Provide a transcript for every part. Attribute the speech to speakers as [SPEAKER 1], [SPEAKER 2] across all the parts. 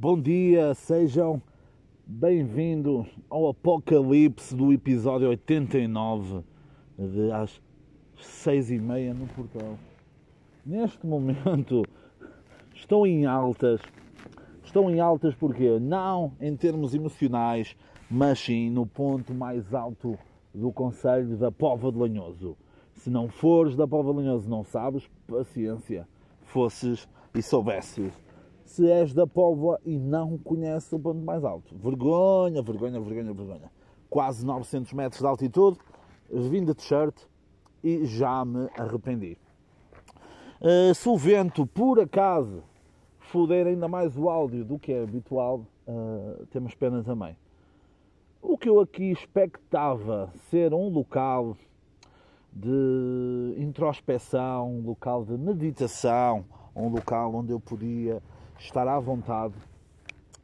[SPEAKER 1] Bom dia, sejam bem-vindos ao apocalipse do episódio 89 de às 6 e meia no portão. Neste momento estou em altas. Estou em altas porque não em termos emocionais, mas sim no ponto mais alto do Conselho da Pova de Lanhoso. Se não fores da Pova de Lanhoso, não sabes, paciência. Fosses e soubesses. Se és da Póvoa e não conheces o ponto mais alto. Vergonha, vergonha, vergonha, vergonha. Quase 900 metros de altitude, vim de t-shirt e já me arrependi. Uh, se o vento, por acaso, foder ainda mais o áudio do que é habitual, uh, temos pena também. O que eu aqui expectava ser um local de introspeção, um local de meditação, um local onde eu podia estar à vontade,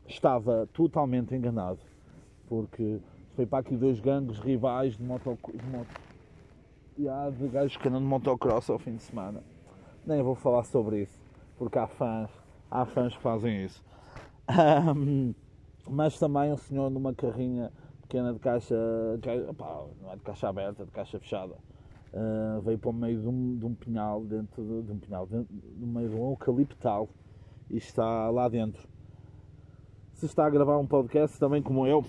[SPEAKER 1] estava totalmente enganado, porque foi para aqui dois gangues rivais de moto, de, moto, de gajos que andam de motocross ao fim de semana. Nem vou falar sobre isso, porque há fãs, há fãs que fazem isso. Um, mas também um senhor numa carrinha pequena de caixa, opa, não é de caixa aberta, é de caixa fechada. Uh, veio para o meio de um, de um pinhal, dentro de, de um pinhal, dentro, no meio de um eucaliptal e está lá dentro. Se está a gravar um podcast também como eu,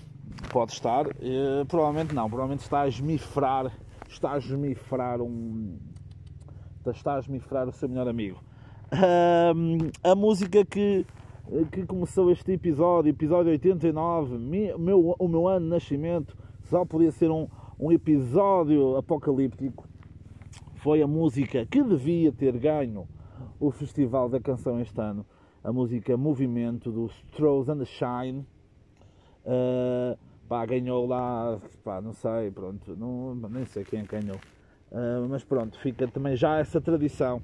[SPEAKER 1] pode estar. Uh, provavelmente não, provavelmente está a esmifrar, está a esmifrar um. Está a esmifrar o seu melhor amigo. A música que, que começou este episódio, episódio 89, meu, o meu ano de nascimento, só podia ser um, um episódio apocalíptico. Foi a música que devia ter ganho o Festival da Canção este ano a música Movimento dos Throws and the Shine. Uh, pá, ganhou lá, pá, não sei, pronto, não, nem sei quem ganhou. Uh, mas pronto, fica também já essa tradição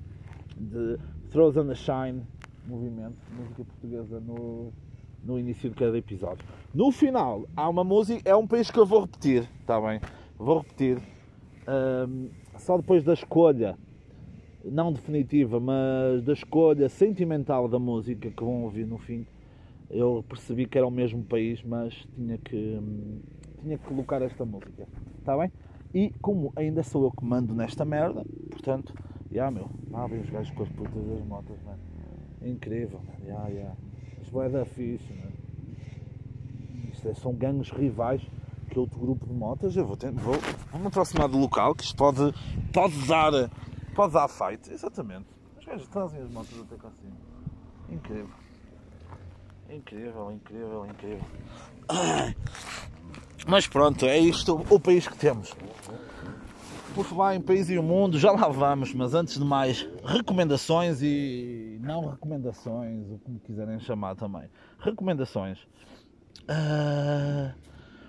[SPEAKER 1] de Throws and the Shine, movimento, música portuguesa no, no início de cada episódio. No final, há uma música, é um país que eu vou repetir, está bem? Vou repetir, uh, só depois da escolha não definitiva, mas da escolha sentimental da música que vão ouvir no fim, eu percebi que era o mesmo país, mas tinha que, tinha que colocar esta música. Está bem? E como ainda sou eu que mando nesta merda, portanto, já yeah, meu, lá vem os gajos com as putas das motas, mano. É incrível, mano. Yeah, yeah. Isto é da fixe, mano. Isto é, são gangues rivais que outro grupo de motas. Eu vou, ter, vou, vou me aproximar do local que isto pode, pode dar Pode dar fight, exatamente. Os gajos trazem as motos até cá acima. Incrível. Incrível, incrível, incrível. Mas pronto, é isto o país que temos. Por falar em país e o mundo, já lá vamos, mas antes de mais, recomendações e não recomendações, o que me quiserem chamar também. Recomendações. Uh,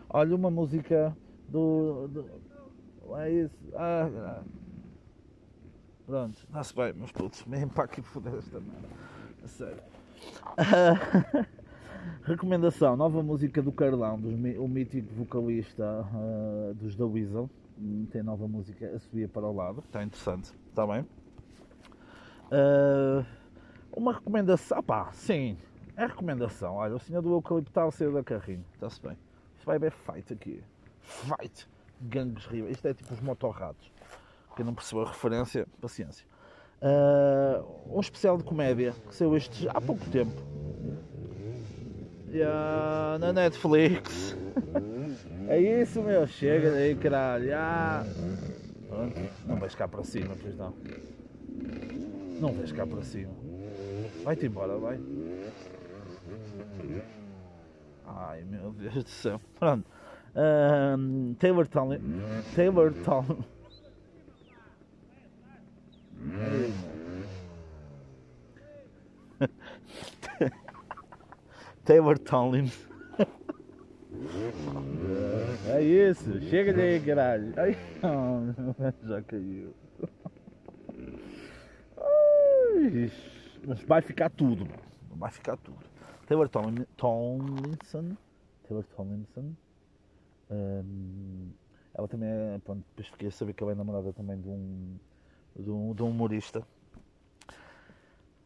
[SPEAKER 1] olha, uma música do. do é isso. Ah, Pronto, está-se bem, mas putos, mesmo para aqui foder esta merda. A sério. Uh, recomendação: nova música do Carlão, dos, o mítico vocalista uh, dos The Weasel. Tem nova música a subir para o lado, está interessante, está bem? Uh, uma recomendação, pá, sim, é recomendação. Olha, o senhor do Eucaliptal saiu da carrinho, está-se bem. Isto vai haver fight aqui. Fight! Gangues rivais. Isto é tipo os motorratos. Quem não percebeu a referência, paciência. Uh, um especial de comédia que saiu este há pouco tempo. Yeah, na Netflix. é isso, meu. Chega daí, caralho. Yeah. Não vais cá para cima, pois não. Não vais cá para cima. Vai-te embora, vai. Ai, meu Deus do céu. Pronto. Uh, Taylor Town. Taylor. Taylor Tomlins. É isso, chega daí, caralho. Ai, já caiu. Ai, mas vai ficar tudo, mano. Vai ficar tudo. Taylor Tomlin, Tomlinson. Taylor Tomlinson. Um, ela também é. Pronto, depois fiquei a saber que ela é namorada também de um de um, um humorista.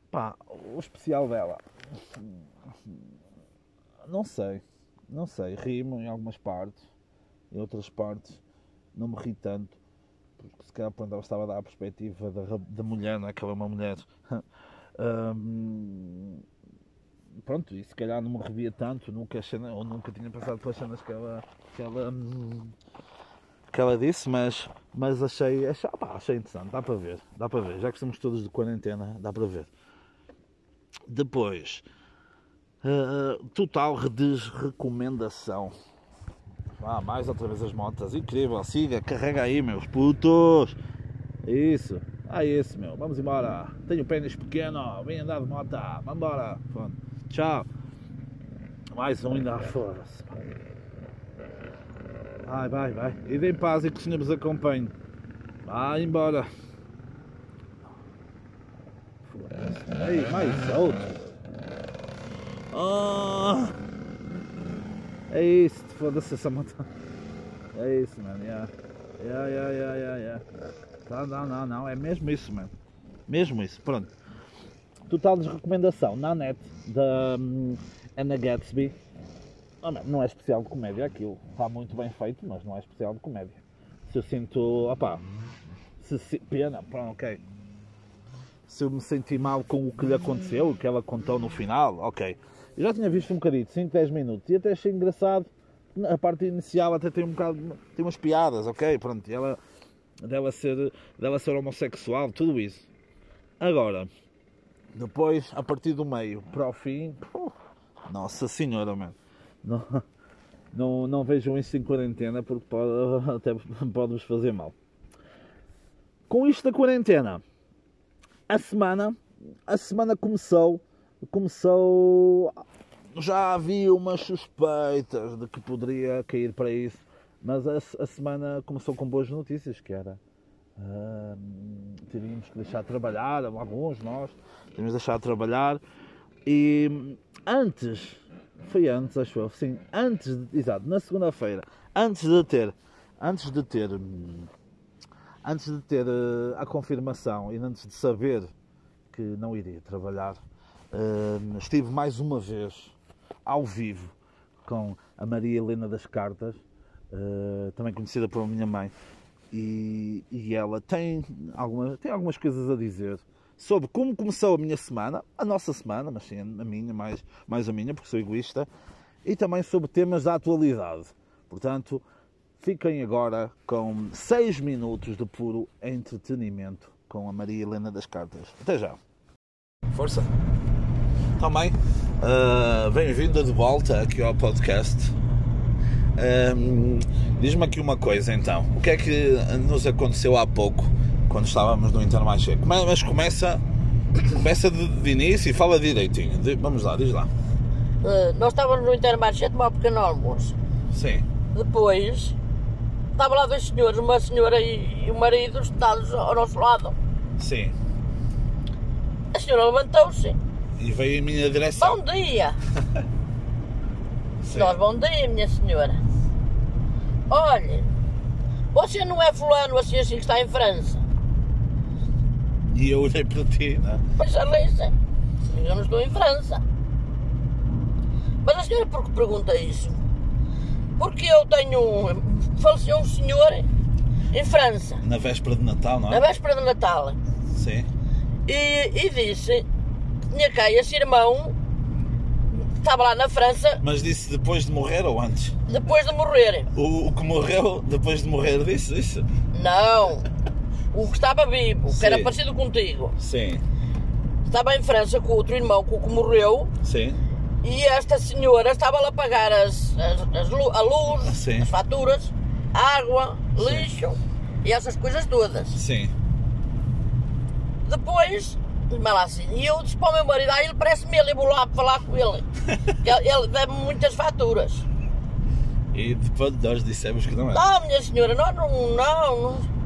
[SPEAKER 1] Pá, o especial dela não sei, não sei. Rimo em algumas partes, em outras partes não me ri tanto, porque se calhar pronto, ela estava a dar a perspectiva da, da mulher, não é? Que ela é uma mulher. Hum, pronto, e se calhar não me revia tanto, nunca, ou nunca tinha passado pelas cenas que ela, que ela, hum, que ela disse, mas, mas achei, achei, opa, achei interessante, dá para ver, dá para ver, já que estamos todos de quarentena, dá para ver. Depois, uh, total desrecomendação. Ah, mais outra vez as motas, incrível, siga, carrega aí, meus putos. Isso, ah, isso, meu, vamos embora. Tenho pênis pequeno, vem andar de moto, vamos embora. Tchau. Mais um ainda foda-se. Vai, vai, vai. E em paz e que o Senhor vos acompanhe. Vai embora. Aí, mais outro. Oh. É isso, foda-se essa moto. É isso, mano. Yeah. Yeah, yeah, yeah, yeah, yeah. Não, não, não, não. É mesmo isso, mano. Mesmo isso. Pronto. Total desrecomendação na net da um, Anna Gatsby. Oh, não, não é especial de comédia aquilo. Está muito bem feito, mas não é especial de comédia. Se eu sinto. opá. Se, se, pena, pronto, ok. Se eu me senti mal com o que lhe aconteceu, o que ela contou no final, ok. Eu já tinha visto um bocadinho, 5, 10 minutos, e até achei engraçado. A parte inicial até tem um bocado. tem umas piadas, ok? Pronto, ela. dela ser, dela ser homossexual, tudo isso. Agora, depois, a partir do meio para o fim, nossa senhora, mano. Não, não, não vejam isso em quarentena porque pode, até pode-vos fazer mal. Com isto da quarentena, a semana, a semana começou, começou, já havia umas suspeitas de que poderia cair para isso, mas a, a semana começou com boas notícias, que era uh, teríamos que deixar de trabalhar, alguns nós, teríamos de deixar de trabalhar e antes, foi antes, acho eu, sim, antes, de, exato, na segunda-feira, antes de ter, antes de ter antes de ter uh, a confirmação e antes de saber que não iria trabalhar, uh, estive mais uma vez ao vivo com a Maria Helena das Cartas, uh, também conhecida por minha mãe, e, e, ela tem, alguma, tem algumas coisas a dizer sobre como começou a minha semana, a nossa semana, mas sim a minha, mais, mais a minha, porque sou egoísta, e também sobre temas da atualidade. Portanto, Fiquem agora com 6 minutos de puro entretenimento com a Maria Helena das Cartas. Até já. Força. Também, uh, bem-vinda de volta aqui ao podcast. Um, Diz-me aqui uma coisa então. O que é que nos aconteceu há pouco quando estávamos no Intermarché? Mas começa, começa de, de início e fala direitinho. Vamos lá, diz lá.
[SPEAKER 2] Uh, nós estávamos no Intermarché a tomar um pequeno almoço.
[SPEAKER 1] Sim.
[SPEAKER 2] Depois Estava lá dois senhores, uma senhora e, e o marido, sentados ao nosso lado.
[SPEAKER 1] Sim.
[SPEAKER 2] A senhora levantou-se.
[SPEAKER 1] E veio em minha direção.
[SPEAKER 2] Bom dia! Sim. Nós, bom dia, minha senhora. Olhe, você não é fulano assim assim que está em França?
[SPEAKER 1] E eu olhei para ti, não é?
[SPEAKER 2] Pois a Lisa, eu não estou em França. Mas a senhora por que pergunta isso? Porque eu tenho. Faleceu um senhor em França.
[SPEAKER 1] Na véspera de Natal, não é?
[SPEAKER 2] Na véspera de Natal.
[SPEAKER 1] Sim.
[SPEAKER 2] E, e disse que tinha cá esse irmão. Estava lá na França.
[SPEAKER 1] Mas disse depois de morrer ou antes?
[SPEAKER 2] Depois de morrer.
[SPEAKER 1] O, o que morreu depois de morrer disse isso?
[SPEAKER 2] Não. O que estava vivo, Sim. que era parecido contigo.
[SPEAKER 1] Sim.
[SPEAKER 2] Estava em França com outro irmão, com o que morreu.
[SPEAKER 1] Sim
[SPEAKER 2] e esta senhora estava a pagar as, as, as a luz, Sim. as faturas, água, lixo Sim. e essas coisas todas.
[SPEAKER 1] Sim.
[SPEAKER 2] Depois, mas lá assim, e eu disse para o meu marido, ah, ele parece-me ele, vou lá falar com ele. ele, ele deve muitas faturas.
[SPEAKER 1] E depois nós dissemos que não é.
[SPEAKER 2] Não, minha senhora, nós não, não, não.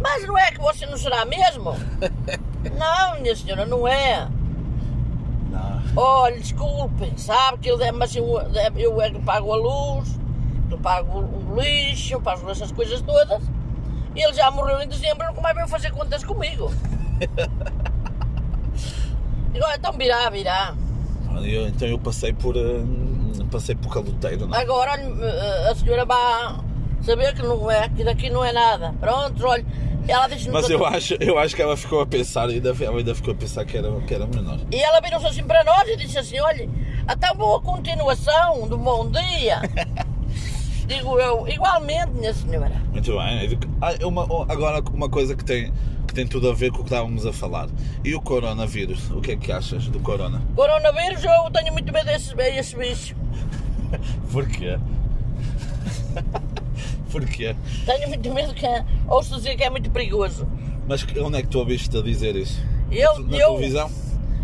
[SPEAKER 2] Mas não é que você não será mesmo? não, minha senhora, não é. Olha, desculpem, sabe que eu, mas eu, eu é que pago a luz, eu pago o lixo, eu pago essas coisas todas. E ele já morreu em dezembro, nunca mais veio fazer contas comigo. Digo, então virá, virá.
[SPEAKER 1] eu- então eu passei por. ah, passei por caloteiro, não é?
[SPEAKER 2] Agora, olha, a senhora vai saber que não é, que daqui não é nada. Pronto, olha, ela disse
[SPEAKER 1] Mas eu acho, eu acho que ela ficou a pensar, ainda, ela ainda ficou a pensar que era, que era menor.
[SPEAKER 2] E ela virou-se assim para nós e disse assim: olha, até boa continuação do bom dia. Digo eu, igualmente, minha senhora.
[SPEAKER 1] Muito bem. Ah, uma- agora uma coisa que tem, que tem tudo a ver com o que estávamos a falar. E o coronavírus? O que é que achas do corona?
[SPEAKER 2] Coronavírus, eu tenho muito medo desse, desse bicho.
[SPEAKER 1] Porquê? Porquê?
[SPEAKER 2] Tenho muito medo que ouço dizer que é muito perigoso.
[SPEAKER 1] Mas onde é que tu ouviste a dizer isso?
[SPEAKER 2] Eu,
[SPEAKER 1] Na
[SPEAKER 2] eu,
[SPEAKER 1] televisão?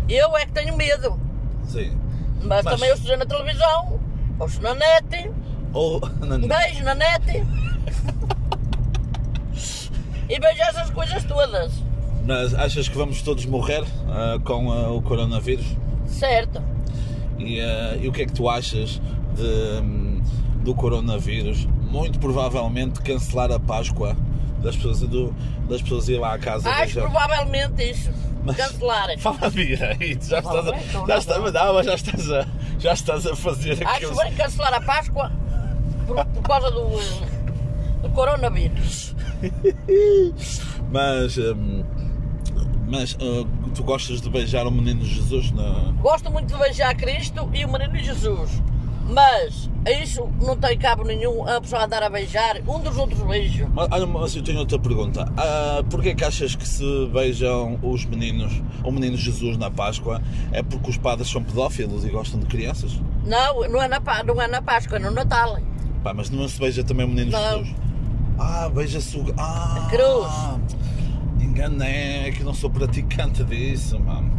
[SPEAKER 2] eu é que tenho medo.
[SPEAKER 1] Sim.
[SPEAKER 2] Mas,
[SPEAKER 1] Mas-
[SPEAKER 2] também ouço dizer na televisão, ouço na net,
[SPEAKER 1] Ou na-
[SPEAKER 2] beijo na net. e vejo essas coisas todas.
[SPEAKER 1] Mas achas que vamos todos morrer ah, com ah, o coronavírus?
[SPEAKER 2] Certo.
[SPEAKER 1] E, ah, e o que é que tu achas de, hum, do coronavírus? Muito provavelmente cancelar a Páscoa das pessoas, do, das pessoas ir lá à casa
[SPEAKER 2] Acho
[SPEAKER 1] beijar.
[SPEAKER 2] provavelmente isso.
[SPEAKER 1] Mas-
[SPEAKER 2] Cancelarem.
[SPEAKER 1] Fala direito, já estás a,
[SPEAKER 2] então
[SPEAKER 1] já
[SPEAKER 2] não,
[SPEAKER 1] está,
[SPEAKER 2] não.
[SPEAKER 1] mas já estás a, já estás a fazer
[SPEAKER 2] Acho
[SPEAKER 1] aqueles...
[SPEAKER 2] bem cancelar a Páscoa por, por causa do, do coronavírus.
[SPEAKER 1] Mas, hum, mas ah, tu gostas de beijar o menino Jesus na...
[SPEAKER 2] Gosto muito de beijar Cristo e o menino Jesus. Mas isso não tem cabo nenhum a pessoa andar a beijar um dos outros beijos.
[SPEAKER 1] Mas, Olha, mas eu tenho outra pergunta. Ah, Porquê que achas que se beijam os meninos, o menino Jesus na Páscoa, é porque os padres são pedófilos e gostam de crianças?
[SPEAKER 2] Não, não é na, não é na Páscoa, é no Natal.
[SPEAKER 1] Pá, mas não se beija também o menino
[SPEAKER 2] Não.
[SPEAKER 1] Jesus? Ah, beija-se o... Ah,
[SPEAKER 2] A cruz.
[SPEAKER 1] Enganei, é que não sou praticante disso, mano.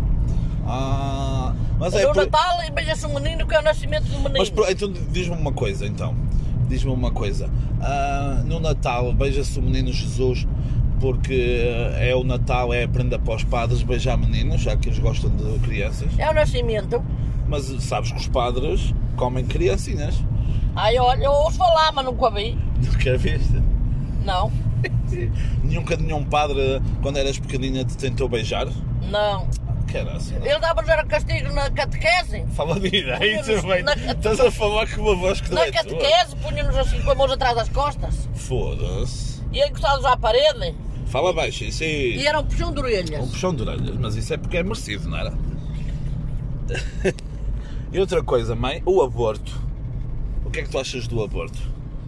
[SPEAKER 1] Ah, mas é
[SPEAKER 2] no
[SPEAKER 1] por-
[SPEAKER 2] Natal e beija-se um menino que é o nascimento do menino.
[SPEAKER 1] Mas por- então diz-me uma coisa então. Diz-me uma coisa. Ah, no Natal beija-se o menino Jesus porque é o Natal, é a prenda para os padres beijar meninos, já que eles gostam de crianças.
[SPEAKER 2] É o nascimento.
[SPEAKER 1] Mas sabes que os padres comem criancinhas.
[SPEAKER 2] Ai, olha, eu ouço falar, mas nunca vi.
[SPEAKER 1] Nunca viste?
[SPEAKER 2] Não,
[SPEAKER 1] Nunca nenhum padre, quando eras pequenina, te tentou beijar?
[SPEAKER 2] não.
[SPEAKER 1] Caraca.
[SPEAKER 2] Ele dava-nos era castigo na catequese.
[SPEAKER 1] Fala direito, bem.
[SPEAKER 2] na-
[SPEAKER 1] Estás a falar com uma voz que não
[SPEAKER 2] Na
[SPEAKER 1] é
[SPEAKER 2] catequese, punha-nos assim com a mão atrás das costas
[SPEAKER 1] Foda-se.
[SPEAKER 2] e encostados à parede
[SPEAKER 1] Fala baixo, isso
[SPEAKER 2] e
[SPEAKER 1] é
[SPEAKER 2] era um puxão de
[SPEAKER 1] um
[SPEAKER 2] orelhas.
[SPEAKER 1] puxão de orelhas, mas isso é porque é merecido, não era? e outra coisa, mãe, o aborto. O que é que tu achas do aborto?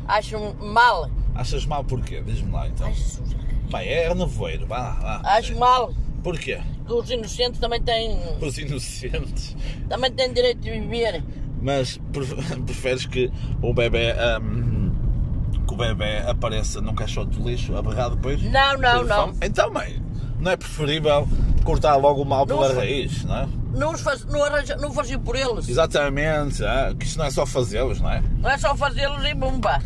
[SPEAKER 2] Acho mal.
[SPEAKER 1] Achas mal porquê? Diz-me lá então.
[SPEAKER 2] Jesus.
[SPEAKER 1] Pai, é nevoeiro, vá lá.
[SPEAKER 2] Acho mal.
[SPEAKER 1] Porquê?
[SPEAKER 2] Que os inocentes também têm,
[SPEAKER 1] Os inocentes.
[SPEAKER 2] também têm direito de viver.
[SPEAKER 1] Mas pre- preferes que o bebê hum, que o bebê apareça num caixote de lixo a berrar depois?
[SPEAKER 2] Não, não, não.
[SPEAKER 1] fome? Então, mãe, não é preferível cortar logo o mal pela
[SPEAKER 2] Não.
[SPEAKER 1] raiz, não é?
[SPEAKER 2] Não, faz, não, arranja, não faziam por eles.
[SPEAKER 1] Exatamente, ah, que isto não é só fazê-los, não é?
[SPEAKER 2] Não é só fazê-los e bomba.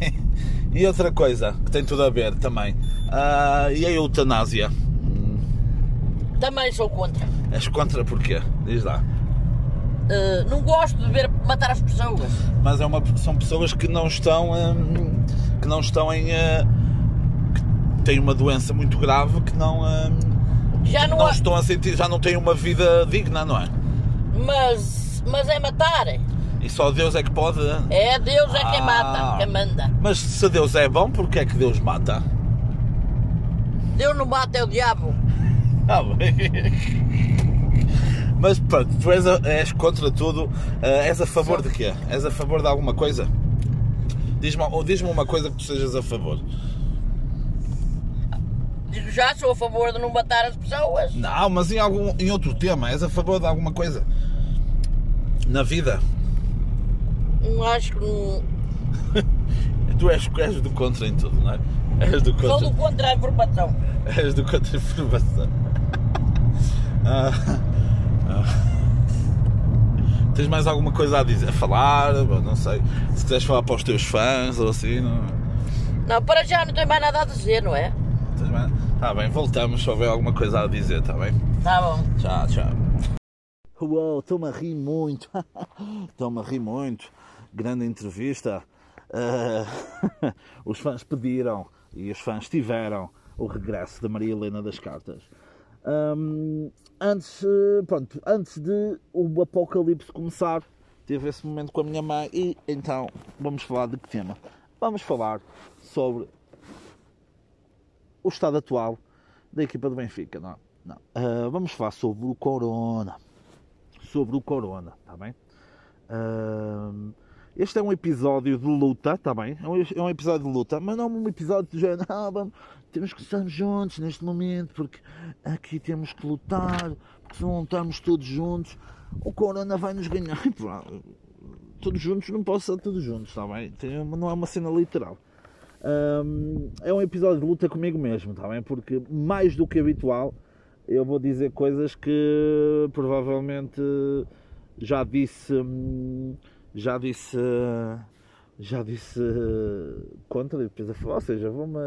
[SPEAKER 1] E outra coisa que tem tudo a ver também, ah, e a eutanásia?
[SPEAKER 2] Também sou contra.
[SPEAKER 1] És contra porquê? Diz lá.
[SPEAKER 2] Uh, não gosto de ver matar as pessoas.
[SPEAKER 1] Mas é uma, são pessoas que não estão, hum, que não estão em. ah, que têm uma doença muito grave que não. hum,
[SPEAKER 2] Já não,
[SPEAKER 1] não
[SPEAKER 2] há-
[SPEAKER 1] estão a sentir, já não têm uma vida digna, não é?
[SPEAKER 2] mas, mas é matar.
[SPEAKER 1] E só Deus é que pode.
[SPEAKER 2] É Deus é quem
[SPEAKER 1] Ah.
[SPEAKER 2] mata, quem manda.
[SPEAKER 1] Mas se Deus é bom, porque é que Deus mata?
[SPEAKER 2] Deus não mata, é o diabo.
[SPEAKER 1] Ah, bem. Mas pronto, tu és, a- és contra tudo, eh, és a favor de quê? És a favor de alguma coisa? Diz-me ou diz-me uma coisa que tu sejas a favor.
[SPEAKER 2] Já sou a favor de não matar as pessoas.
[SPEAKER 1] Não, mas em, algum, em outro tema, és a favor de alguma coisa? Na vida?
[SPEAKER 2] Não acho que não.
[SPEAKER 1] Tu és, és do contra em tudo, não é? És do
[SPEAKER 2] Sou
[SPEAKER 1] contra.
[SPEAKER 2] do contra a informação.
[SPEAKER 1] És do contra informação. Ah, ah. Tens mais alguma coisa a dizer? A falar? Não sei. Se quiseres falar para os teus fãs ou assim, não.
[SPEAKER 2] Não, para já não tenho mais nada a dizer, não é?
[SPEAKER 1] Tens mais... Tá bem, voltamos se houver alguma coisa a dizer, tá bem?
[SPEAKER 2] Tá bom.
[SPEAKER 1] Tchau, tchau. Uau, estou-me a rir muito. Estou-me a rir muito. Grande entrevista. Ah, os fãs pediram e os fãs tiveram o regresso da Maria Helena das Cartas. Hum, antes, eh, pronto, antes de o apocalipse começar, tive esse momento com a minha mãe e então vamos falar de que tema? Vamos falar sobre o estado atual da equipa do Benfica, não? não. Uh, vamos falar sobre o Corona. Sobre o Corona, está bem? Uh, este é um episódio de luta, está bem? É um, é um, episódio de luta, mas não um episódio de género, ah, vamos, temos que estar juntos neste momento, porque aqui temos que lutar, porque se não lutarmos todos juntos, o Corona vai nos ganhar. todos juntos, não posso estar todos juntos, está bem? Não é uma cena literal. Um, é um episódio de luta comigo mesmo, está bem? Porque mais do que habitual, eu vou dizer coisas que provavelmente já disse. Já disse. Já disse contra a ou seja, vou-me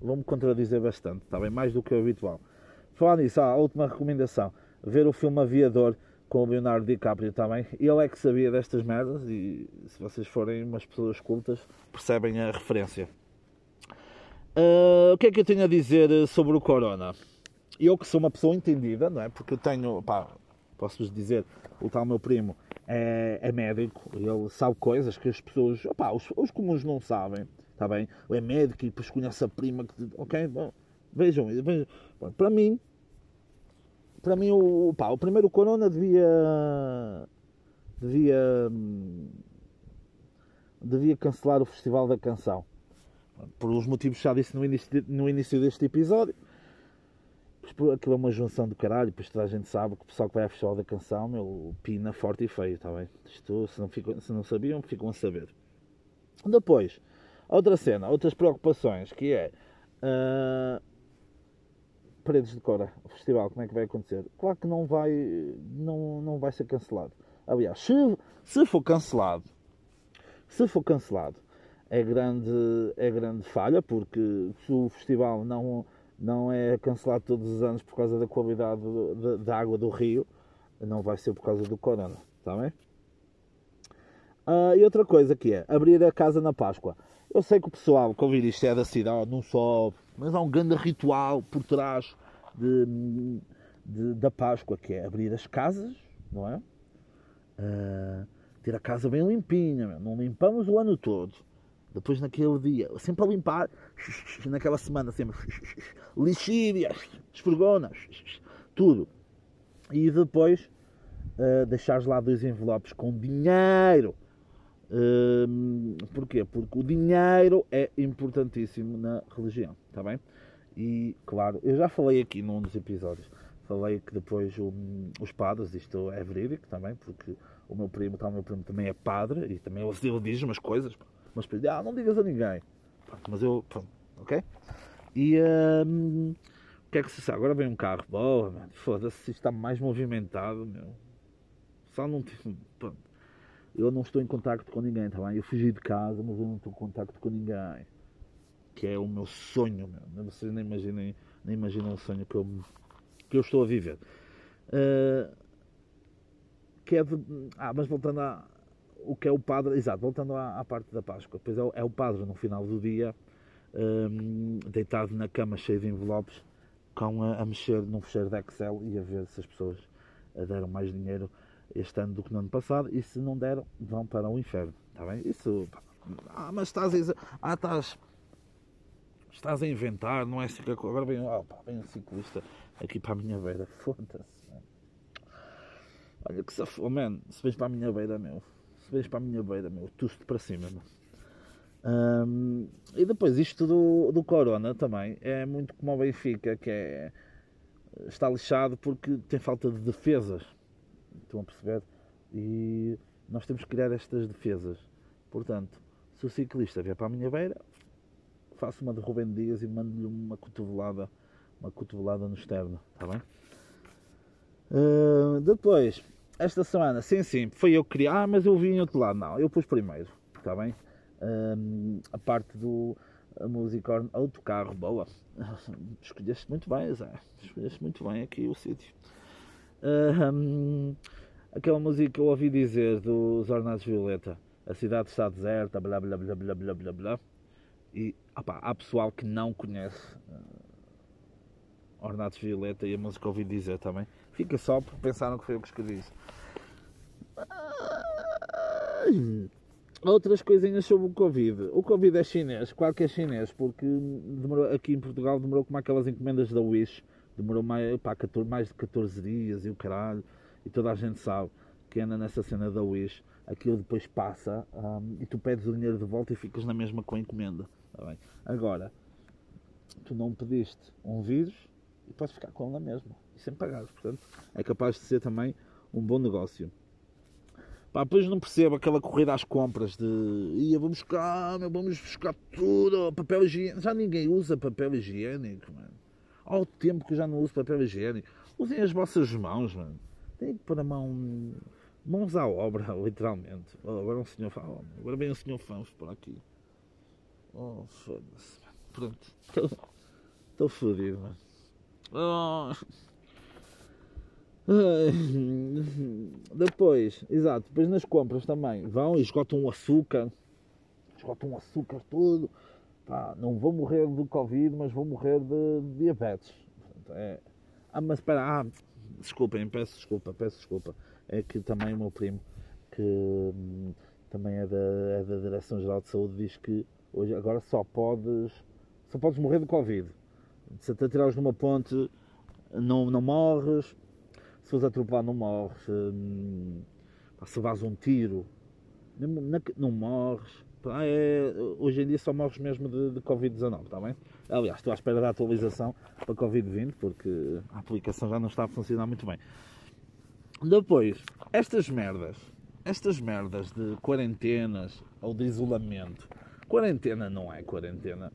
[SPEAKER 1] vou contradizer bastante, está bem? Mais do que o habitual. Falar nisso, a última recomendação: ver o filme Aviador com o Leonardo DiCaprio também. Ele é que sabia destas merdas e se vocês forem umas pessoas cultas percebem a referência. Uh, o que é que eu tenho a dizer sobre o Corona? Eu que sou uma pessoa entendida, não é? Porque eu tenho, pá, posso-vos dizer, o tal meu primo é, é, médico, ele sabe coisas que as pessoas, opá, os, os comuns não sabem, está bem? Ele é médico e depois conhece a prima, que, ok? Bom, vejam, vejam. para mim, para mim o, pá, o primeiro Corona devia devia devia cancelar o Festival da Canção por os motivos que já disse no início, no início deste episódio aquilo é uma junção do caralho pois toda a gente sabe que o pessoal que vai ao Festival da Canção meu, pina forte e feio está bem? Isto, se, não ficam, se não sabiam ficam a saber depois outra cena, outras preocupações que é uh, Paredes de Cora, o festival, como é que vai acontecer? Claro que não vai, não, não vai ser cancelado. Aliás, se, se for cancelado, se for cancelado, é grande, é grande falha, porque se o festival não, não é cancelado todos os anos por causa da qualidade da água do rio, não vai ser por causa do corona, está bem? Uh, e outra coisa que é, abrir a casa na Páscoa. Eu sei que o pessoal que ouvir isto é da cidade, não só mas há um grande ritual por trás de, de, da Páscoa, que é abrir as casas, não é? Uh, ter a casa bem limpinha, não limpamos o ano todo. Depois naquele dia, sempre a limpar, naquela semana sempre, lixírias, esfregonas, tudo. E depois uh, deixares lá dois envelopes com dinheiro porquê? Porque o dinheiro é importantíssimo na religião, está bem? E, claro, eu já falei aqui num dos episódios, falei que depois o, os padres, isto é verídico também, porque o meu primo, tal, o meu primo também é padre, e também ele diz umas coisas, mas depois ah, não digas a ninguém. Pronto, mas eu, pronto, ok? E, o que é que se sabe? Agora vem um carro, boa, foda-se, isto está mais movimentado, meu. Só não tive, pronto eu não estou em contacto com ninguém, tá bem? Eu fugi de casa, mas eu não estou em contacto com ninguém. Que é o meu sonho, meu. Vocês nem imaginem, nem imaginam o sonho que eu, que eu estou a viver. Uh, que é de, ah, mas voltando a o que é o padre, exato, voltando à, à parte da Páscoa, depois é o, é o, padre no final do dia, um, deitado na cama cheio de envelopes, com a, a mexer num fecheiro de Excel e a ver se as pessoas deram mais dinheiro este ano do que no ano passado e se não deram, vão para o inferno. Está bem? Isso. Ah, mas estás a. Ah, estás. Estás a inventar, não é assim que agora vem, oh, pá, vem um ciclista aqui para a minha beira. Foda-se, Olha que se oh, man, se vens para a minha beira, meu. Vens para a minha beira, meu, tusto para cima. Um, e depois isto do, do Corona também é muito como o Benfica, que é está lixado porque tem falta de defesas. Estão a perceber? E nós temos que criar estas defesas. Portanto, se o ciclista vier para a minha beira, faço uma de Rubem Dias e mando-lhe uma cotovelada, uma cotovelada no externo, está bem? Uh, depois, esta semana, sim, sim, foi eu que queria, ah, mas eu vi em outro lado, não, eu pus primeiro, está bem? Uh, a parte do a música autocarro, boa, escolheste muito bem, Zé, escolheste muito bem aqui o sítio. Uh, aquela música que eu ouvi dizer dos Ornados Violeta, a cidade está deserta, blá blá blá blá blá blá blá. E opa, há pessoal que não conhece uh, Ornatos Violeta e a música ouvi dizer também. Fica só porque pensaram que foi eu que escrevi isso. Outras coisinhas sobre o Covid. O Covid é chinês, claro que é chinês, porque demorou, aqui em Portugal demorou como aquelas encomendas da Wish, demorou mais, pá, 14, mais de 14 dias e o caralho, e toda a gente sabe que anda nessa cena da Wish, aquilo depois passa um, e tu pedes o dinheiro de volta e ficas na mesma com a encomenda. Tá? Agora, tu não pediste um vírus e podes ficar com ele na mesma, e sem pagar, portanto, é capaz de ser também um bom negócio. Pá, depois não percebo aquela corrida às compras de ia, vamos buscar, meu, vamos buscar tudo, papel higiênico. Já ninguém usa papel higiênico, mano. Há o tempo que já não uso papel higiênico. Usem as vossas mãos, mano. Tem que pôr a mão. Mãos à obra, literalmente. Oh, agora um senhor fala, oh, agora vem um senhor fãs por aqui. Oh, foda-se. Pronto. Estou fodido, mano. Oh. Depois, exato, depois nas compras também vão e esgotam o açúcar, esgotam o açúcar todo. Pá, não vou morrer do Covid, mas vou morrer de diabetes. É... Ah, mas espera, ah, desculpem, peço desculpa, peço desculpa. É que também o meu primo, que hum, também é da, é da Direção-Geral de Saúde, diz que hoje agora só podes, só podes morrer do Covid. Se te atirares numa ponte, não, não morres, se fores atropelado não morres, hum, se vás um tiro, não morres. É, hoje em dia só morres mesmo de, de Covid-19, está bem? Aliás, estou à espera da atualização para Covid-20 porque a aplicação já não está a funcionar muito bem. Depois, estas merdas, estas merdas de quarentenas ou de isolamento. Quarentena não é quarentena,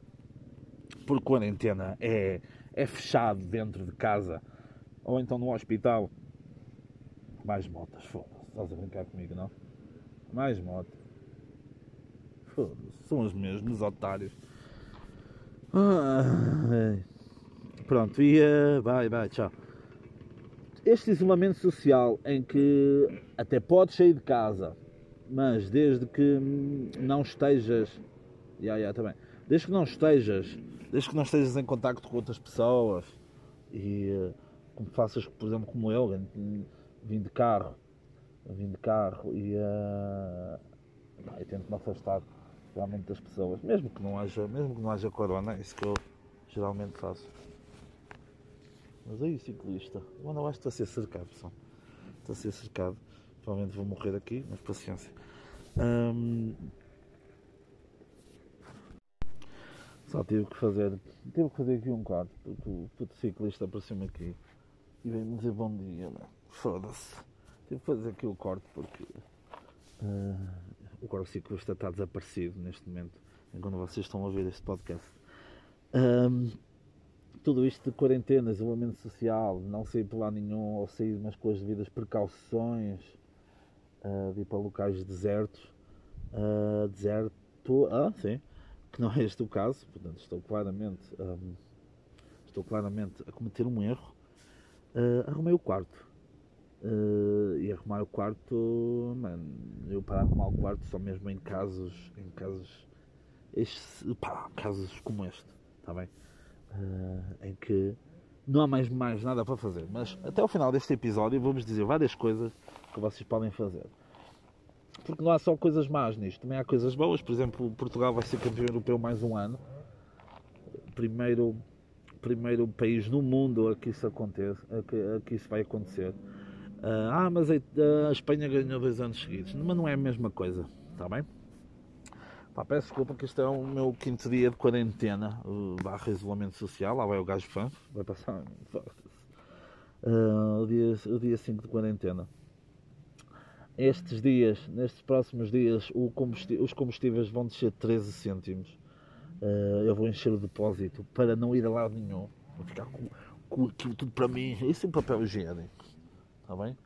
[SPEAKER 1] porque quarentena é, é fechado dentro de casa ou então no hospital mais motas, foda-se. Estás a brincar comigo, não? Mais motas. Foda-se. São os mesmos otários. Ah, Pronto, e uh, vai, vai, tchau. Este isolamento social em que até podes sair de casa, mas desde que não estejas. Yeah, yeah, também. Desde que não estejas, desde que não estejas em contacto com outras pessoas e uh, como faças, por exemplo, como eu, vim de carro, vim de carro e, uh, e tento me afastar realmente das pessoas, mesmo que não haja, mesmo que não haja corona, é isso que eu geralmente faço. Mas aí ciclista, eu não acho que estou a ser cercado, pessoal. Estou a ser cercado. Provavelmente vou morrer aqui, mas paciência. Um, só tive que fazer. Tive que fazer aqui um quarto, porque o puto ciclista apareceu-me aqui e veio-me dizer bom dia, né? Foda-se. Tive que fazer aqui o corte porque uh, o corpo ciclista está desaparecido neste momento, enquanto vocês estão a ouvir este podcast. Um, tudo isto de quarentena, isolamento social, não sair por lá nenhum ou sair, mas com as devidas precauções uh, de ir para locais desertos. Uh, deserto, ah, sim, que não é este o caso, portanto estou claramente, um, estou claramente a cometer um erro. Uh, arrumei o quarto Uh, e arrumar o quarto, eu para arrumar o quarto só mesmo em casos, em casos, este, pá, casos como este, está bem? Uh, em que não há mais, mais nada para fazer, mas até ao final deste episódio vou-vos dizer várias coisas que vocês podem fazer. Porque não há só coisas más nisto, também há coisas boas. Por exemplo, Portugal vai ser campeão europeu mais um ano. Primeiro, primeiro país no mundo a que isso aconteça, a que, a que isso vai acontecer. Ah, ah, mas a, a, Espanha ganhou dois anos seguidos. Mas não é a mesma coisa, está bem? Pá, peço desculpa que este é o meu quinto dia de quarentena barra isolamento social. Lá vai o gajo fã, vai passar uh, o, dia, o dia 5 de quarentena. Estes dias, nestes próximos dias, combustível, os combustíveis vão descer 13 cêntimos. Uh, eu vou encher o depósito para não ir a lado nenhum. Vou ficar com, com aquilo tudo para mim. Isso é papel higiênico está bem?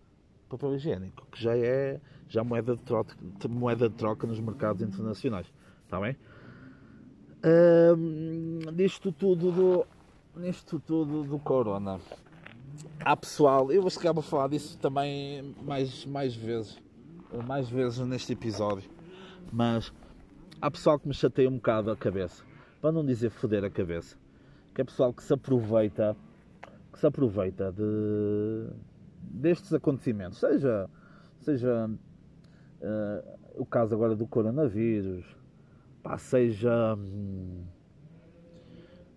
[SPEAKER 1] Papel higiênico, que já é já moeda, de troca, moeda de troca nos mercados internacionais, está bem? Um, nisto tudo do nisto tudo do corona há pessoal, eu vou chegar a falar disso também mais, mais vezes mais vezes neste episódio mas há pessoal que me chateia um bocado a cabeça para não dizer foder a cabeça que é pessoal que se aproveita que se aproveita de, destes acontecimentos, seja, seja uh, o caso agora do coronavírus, pá, seja. Hum,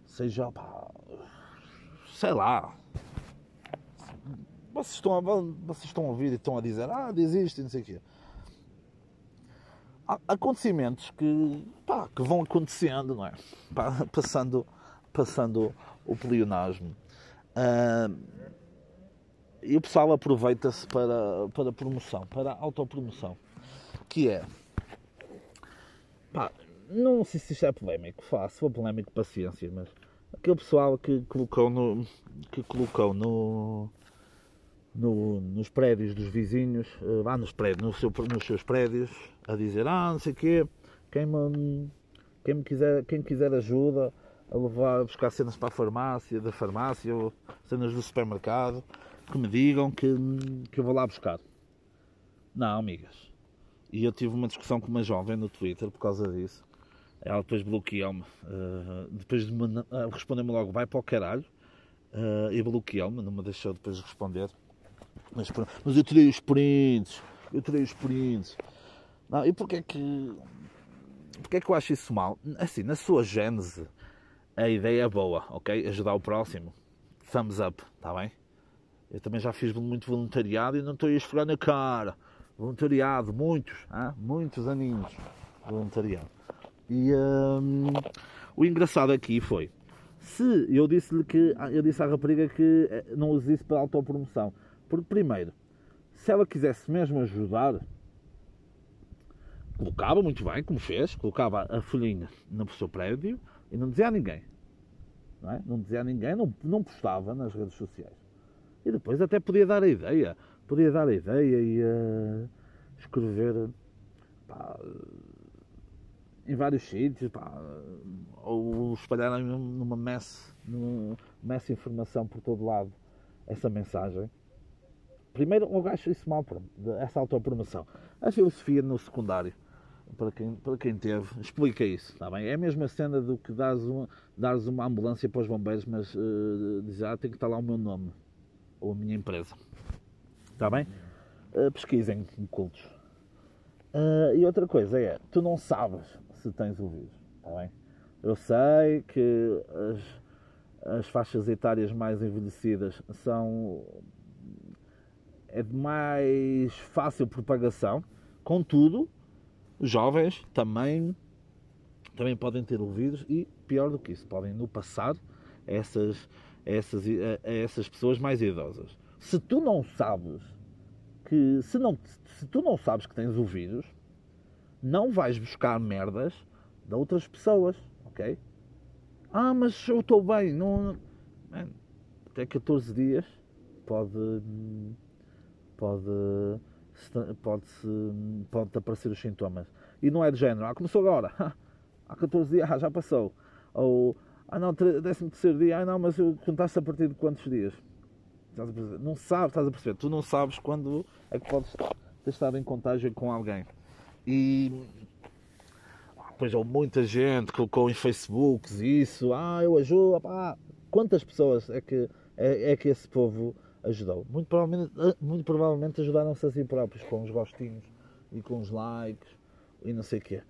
[SPEAKER 1] seja. Pá, sei lá. Vocês estão, a, vocês estão a ouvir e estão a dizer, ah, desiste não sei o quê. Há acontecimentos que, pá, que vão acontecendo, não é? Pá, passando, passando o pleonasmo. Uh, e o pessoal aproveita-se para, para promoção, para autopromoção que é. Pá, não sei se isto é polémico, faço, for polémico, paciência, mas aquele pessoal que colocou no. que colocou no. No, nos prédios dos vizinhos, lá eh, nos, prédios, no seu, nos seus prédios, a dizer, ah, não sei o quê, quem me, quem me quiser, quem quiser ajuda a levar, a buscar cenas para a farmácia, da farmácia, ou cenas do supermercado, que me digam que, que eu vou lá buscar. Não, amigas. E eu tive uma discussão com uma jovem no Twitter por causa disso. Ela depois bloqueou-me. Uh, depois de uh, responder-me logo, vai para o caralho. Uh, e bloqueou-me, não me deixou depois responder. Mas, mas eu tirei os prints. Eu tirei os prints. Não, e porquê que. Porquê que eu acho isso mal? Assim, na sua gênese, a ideia é boa, ok? Ajudar o próximo. Thumbs up, está bem? Eu também já fiz muito voluntariado e não estou a esfregar na cara voluntariado, muitos, muitos aninhos voluntariado. E hum, o engraçado aqui foi, se eu disse-lhe que, eu disse à rapariga que eh, não use isso para autopromoção, porque primeiro, se ela quisesse mesmo ajudar, colocava muito bem, como fez, colocava a folhinha no seu prédio e não dizia a ninguém. Não, é? não dizia a ninguém, não, não postava nas redes sociais. E depois até podia dar a ideia podia dar a ideia e uh, escrever pá, em vários sítios pá, ou espalhar numa mess, numa mess informação por todo lado essa mensagem. Primeiro, eu acho isso mal, essa autopromoção. A filosofia no secundário, para quem, para quem teve, explica isso, está bem? É a mesma cena do que dares uma, dares uma ambulância para os bombeiros, mas uh, dizer, ah, tem que estar lá o meu nome ou a minha empresa. Está bem? Uh, pesquisem cultos. Uh, e outra coisa é, tu não sabes se tens o vírus. Está bem? Eu sei que as, as faixas etárias mais envelhecidas são é de mais fácil propagação. Contudo, os jovens também, também podem ter o vírus e, pior do que isso, podem no passado essas, essas, a, a essas pessoas mais idosas se tu não sabes que se, não, se tu não sabes que tens o vírus, não vais buscar merdas de outras pessoas, ok? Ah, mas eu estou bem, não, até 14 dias pode pode pode pode aparecer os sintomas e não é de género, ah, começou agora há 14 dias, ah, já passou ou, ah não, 13 terceiro dia, ah não, mas contaste a partir de quantos dias não sabes, estás a perceber? Tu não sabes quando é que podes ter estado em contágio com alguém. E depois houve muita gente colocou em Facebooks isso, ah, eu ajudo, pá. Quantas pessoas é que, é, é que esse povo ajudou? Muito provavelmente, ah, muito provavelmente ajudaram-se a si próprios com os gostinhos e com os likes e não sei o quê.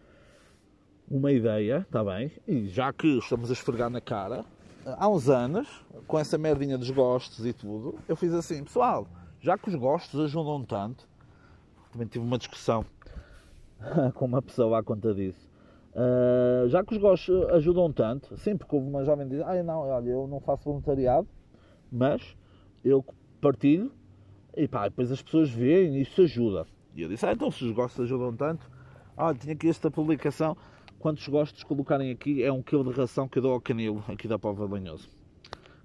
[SPEAKER 1] Uma ideia, está bem, e já que estamos a esfregar na cara, há uns anos, com essa merdinha dos gostos e tudo, eu fiz assim, pessoal, já que os gostos ajudam tanto, também tive uma discussão com uma pessoa à conta disso. Uh, já que os gostos ajudam tanto, sempre que houve uma jovem diz, ah, não, olha, eu não faço voluntariado, mas eu partilho e pá, depois as pessoas veem e isso ajuda. E eu disse, ah, então se os gostos ajudam tanto, olha, tinha aqui esta publicação quantos gostos colocarem aqui, é um quilo de ração que eu dou ao canil aqui da Pova Lanhoso.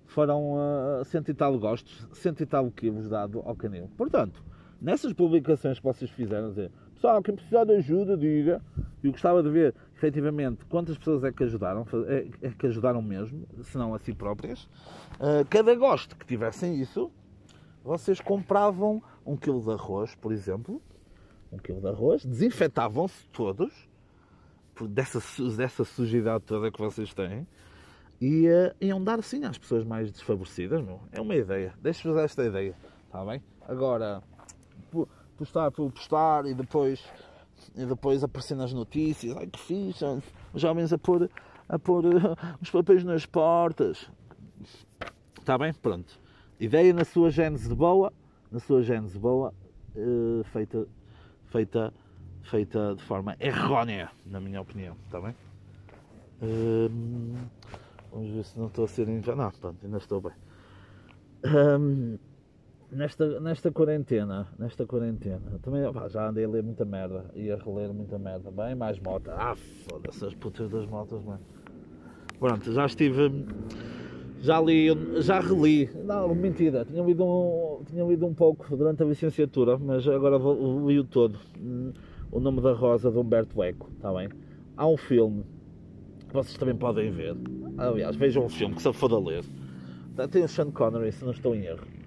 [SPEAKER 1] Foram uh, cento e tal gostos, cento e tal quilos dado ao canil. Portanto, nessas publicações que vocês fizeram, dizer, pessoal, quem precisar de ajuda, diga. Eu gostava de ver, efetivamente, quantas pessoas é que ajudaram, é, é que ajudaram mesmo, se não a si próprias. Uh, cada gosto que tivessem isso, vocês compravam um quilo de arroz, por exemplo, um quilo de arroz, desinfetavam-se todos, dessa, dessa sujidade toda que vocês têm, e uh, iam dar sim às pessoas mais desfavorecidas, meu. É uma ideia. Deixa-vos esta ideia, está bem? Agora, postar postar e depois, e depois aparecer nas notícias, ai que fixe, os jovens a pôr, a pôr os papéis nas portas. Está bem? Pronto. Ideia na sua gênese boa, na sua gênese boa, uh, feita, feita, feita de forma errónea, na minha opinião. Está bem? Um, vamos ver se não estou a ser enganado. Pronto, ainda estou bem. Um, nesta, nesta quarentena, nesta quarentena, também opa, já andei a ler muita merda e a reler muita merda. Bem, mais moto. Ah, foda-se as putas das motas, mano. Pronto, já estive. Já li, já reli. Não, mentira, tinha lido um, tinha lido um pouco durante a licenciatura, mas agora li o todo. Hum, o nome da Rosa de Humberto Eco, está bem? Há um filme que vocês também podem ver. Aliás, vejam um filme que se for a ler. Tem o Sean Connery, se não estou em erro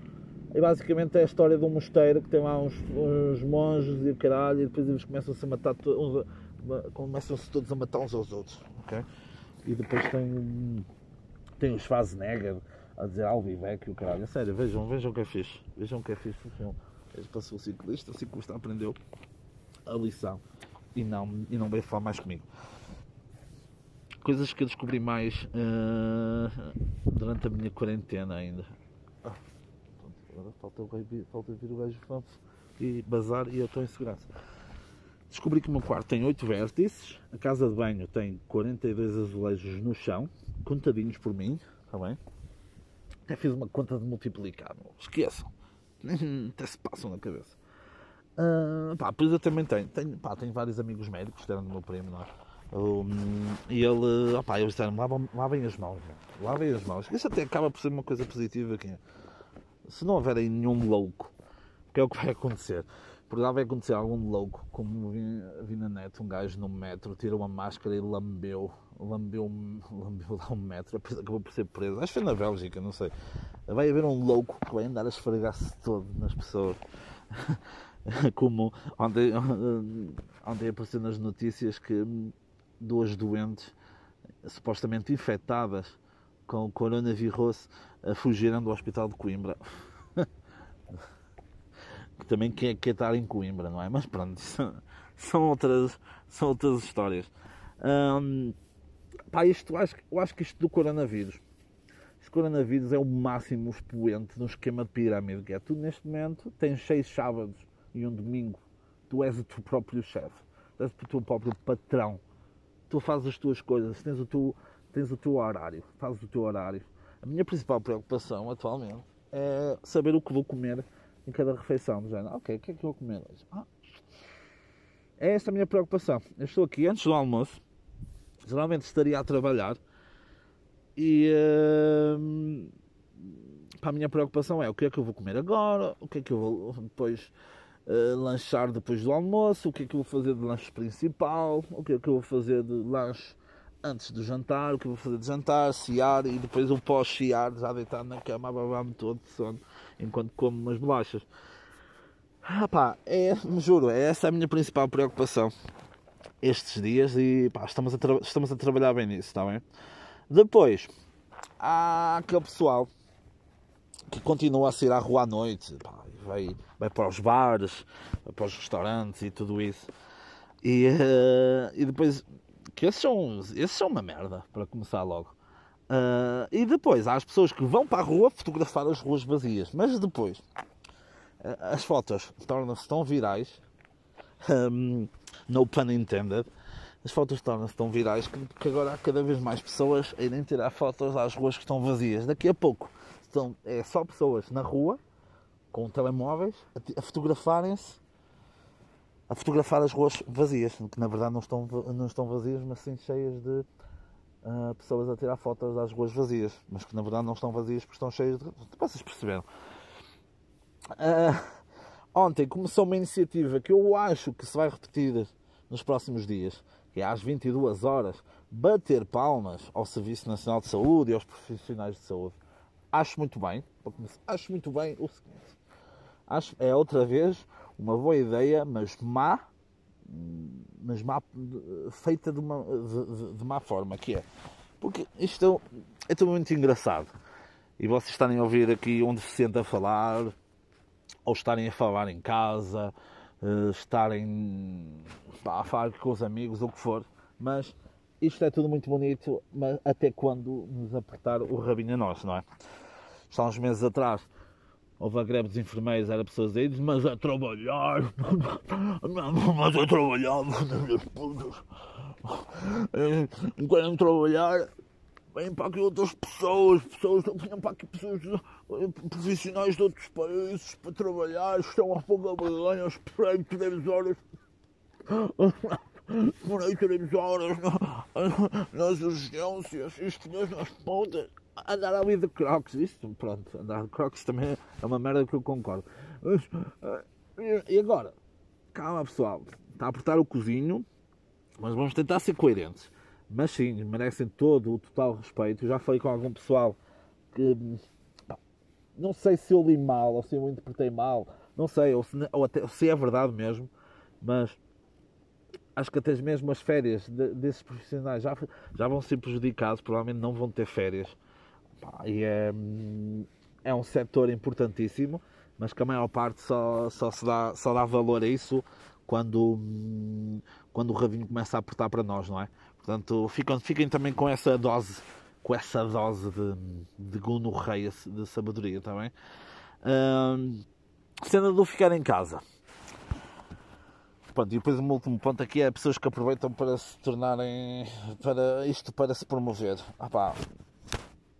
[SPEAKER 1] e basicamente é a história de um mosteiro que tem lá uns, uns monges e o caralho, e depois eles começam-se a matar, começam-se todos a matar uns aos outros, ok? E depois tem, tem o Schwarzenegger a dizer Alvivec e o caralho. sério, vejam, vejam o que é fixe. Vejam que é fixe o. Ele passou o ciclista, o ciclista aprendeu a lição e não, e não veio falar mais comigo. Coisas que eu descobri mais uh, durante a minha quarentena ainda. Agora falta, falta vir o gajo e bazar e eu estou em segurança. Descobri que o meu quarto tem 8 vértices, a casa de banho tem 42 azulejos no chão, contadinhos por mim, está bem? Até fiz uma conta de multiplicar, esqueçam, até se passam na cabeça. Uh, pá, pois eu também tenho, tenho, pá, tenho vários amigos médicos, eram do meu primo, não é? Um, e ele, opá, eles disseram, lavem, lavem as mãos, lavem as mãos. Isso até acaba por ser uma coisa positiva aqui se não houver nenhum louco, que é o que vai acontecer, vai acontecer algum louco, como vi, vi na net, um gajo no metro, tirou uma máscara e lambeu, lambeu, lambeu lá um metro, depois acabou por ser preso. Acho que foi na Bélgica, não sei. Vai haver um louco que vai andar a esfregar-se todo nas pessoas. como ontem, ontem apareceu nas notícias que duas doentes supostamente infectadas com o coronavírus fugiram do hospital de Coimbra. Que também quer, quer estar em Coimbra, não é? Mas pronto, são, outras, são outras histórias. Hum, pá, isto, acho, eu acho que isto do coronavírus, este coronavírus é o máximo expoente no esquema de pirâmide, que é tu neste momento tens seis sábados e um domingo, tu és o teu próprio chefe, tu és o teu próprio patrão, tu fazes as tuas coisas, tens o teu tens o teu horário, fazes o teu horário. A minha principal preocupação atualmente é saber o que vou comer em cada refeição. Já, ok, o que é que eu vou comer hoje? Ah, é esta a minha preocupação. Eu estou aqui antes do almoço, geralmente estaria a trabalhar e uh, a minha preocupação é o que é que eu vou comer agora, o que é que eu vou depois uh, lanchar depois do almoço, o que é que eu vou fazer de lanche principal, o que é que eu vou fazer de lanche antes do jantar, o que eu vou fazer de jantar, ciar e depois o pós-ciar, já deitado na cama, a babar-me todo de sono enquanto como umas bolachas. Ah, pá, é, me juro, é essa a minha principal preocupação estes dias e pá, estamos, a estamos a trabalhar bem nisso, está bem? Depois, há aquele pessoal que continua a sair à rua à noite, pá, vai, vai para os bares, vai para os restaurantes e tudo isso. E, uh, e depois que esses são, esses são uma merda, para começar logo. Uh, e depois há as pessoas que vão para a rua fotografar as ruas vazias, mas depois uh, as fotos tornam-se tão virais, um, no pun intended, as fotos tornam-se tão virais que, que, agora há cada vez mais pessoas a irem tirar fotos às ruas que estão vazias. Daqui a pouco estão, é só pessoas na rua com telemóveis a, a fotografarem-se a fotografar as ruas vazias, que na verdade não estão, não estão vazias, mas sim cheias de uh, pessoas a tirar fotos das ruas vazias, mas que na verdade não estão vazias porque estão cheias de. Vocês perceberam? Uh, ontem começou uma iniciativa que eu acho que se vai repetir nos próximos dias, que é às 22 horas, bater palmas ao Serviço Nacional de Saúde e aos profissionais de saúde. Acho muito bem, acho muito bem o seguinte. Acho, é outra vez uma boa ideia, mas má, mas má, feita de uma de, de má forma, que é porque isto é tudo muito engraçado. E vocês estarem a ouvir aqui um deficiente a falar, ou estarem a falar em casa, uh, estarem a falar com os amigos, ou o que for, mas isto é tudo muito bonito, mas até quando nos apertar o rabinho a nós, não é? Está uns meses atrás houve a greve dos enfermeiros, era pessoas aí, mas a trabalhar, mas a trabalhar, querem trabalhar, vêm para aqui outras pessoas, pessoas, vêm para aqui pessoas profissionais de outros países para trabalhar, estão a pouca vergonha, esperei três horas, esperei três horas nas urgências, mesmo nas pontas andar ali de crocs, isto, pronto, andar de crocs também é uma merda que eu concordo. Mas, eh, e agora? Calma pessoal, está a apertar o cozinho, mas vamos tentar ser coerentes. Mas sim, merecem todo o total respeito. Eu já falei com algum pessoal que não sei se eu li mal ou se eu interpretei mal, não sei, ou se, ou até, se é verdade mesmo, mas acho que até mesmo as férias de, desses profissionais já, já vão ser prejudicados, provavelmente não vão ter férias e é, é um setor importantíssimo, mas que a maior parte só, só, se dá, só dá valor a isso quando, quando o Ravinho começa a apertar para nós, não é? Portanto, fiquem, fiquem também com essa dose, com essa dose de, de gonorreia, de sabedoria, também. Tá hum, cena do ficar em casa. Pronto, e depois o último ponto aqui é pessoas que aproveitam para se tornarem, para isto para se promover. Ah pá,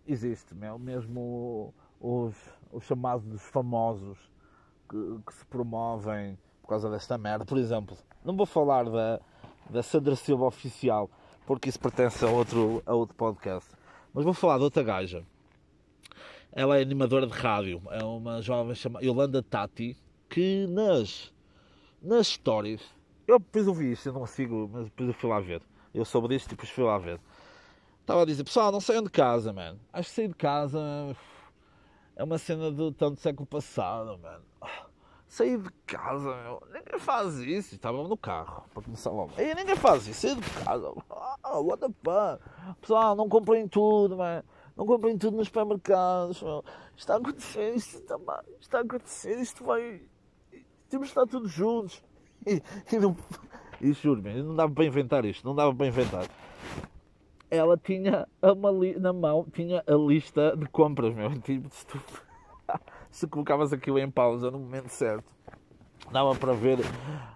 [SPEAKER 1] existe, meu, mesmo os, os chamados famosos que, que, se promovem por causa desta merda. Por exemplo, não vou falar da, da Sandra Silva oficial, porque isso pertence a outro, a outro podcast, mas vou falar de outra gaja. Ela é animadora de rádio, é uma jovem chamada Yolanda Tati, que nas, nas stories, eu depois ouvi isto, eu não sigo, mas depois eu fui lá ver. Eu soube disto e depois fui lá ver Estava a dizer, pessoal, não saiam de casa, mano. Acho que sair de casa é uma cena do tanto século passado, mano. Sair de casa, meu. Ninguém faz isso. Estava no carro, para começar logo. E ninguém faz isso. Sair de casa. Oh, what the fuck? Pessoal, não comprem tudo, mano. Não comprem tudo nos supermercados, meu. Está a acontecer isto está, está a acontecer. Isto vai. Temos de estar todos juntos. E, e não. E juro, não dava para inventar isto. Não dava para inventar ela tinha uma na mão, tinha a lista de compras, meu. Tipo, se, tu, se colocavas aquilo em pausa no momento certo, dava para ver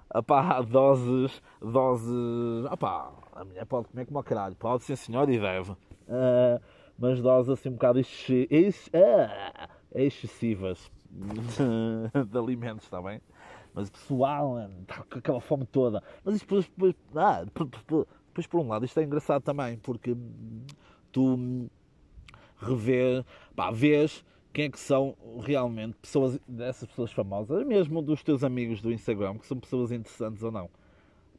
[SPEAKER 1] apá, doses, doses. Opá, a mulher pode comer como a caralho, pode sim senhor e deve. Uh, mas doses assim um bocado ex, ex, uh, excessivas de, de alimentos, está bem? Mas pessoal, está com aquela fome toda. Mas depois, depois ah, Pois por um lado isto é engraçado também, porque tu revês, pá, vês quem é que são realmente pessoas, dessas pessoas famosas, mesmo dos teus amigos do Instagram, que são pessoas interessantes ou não.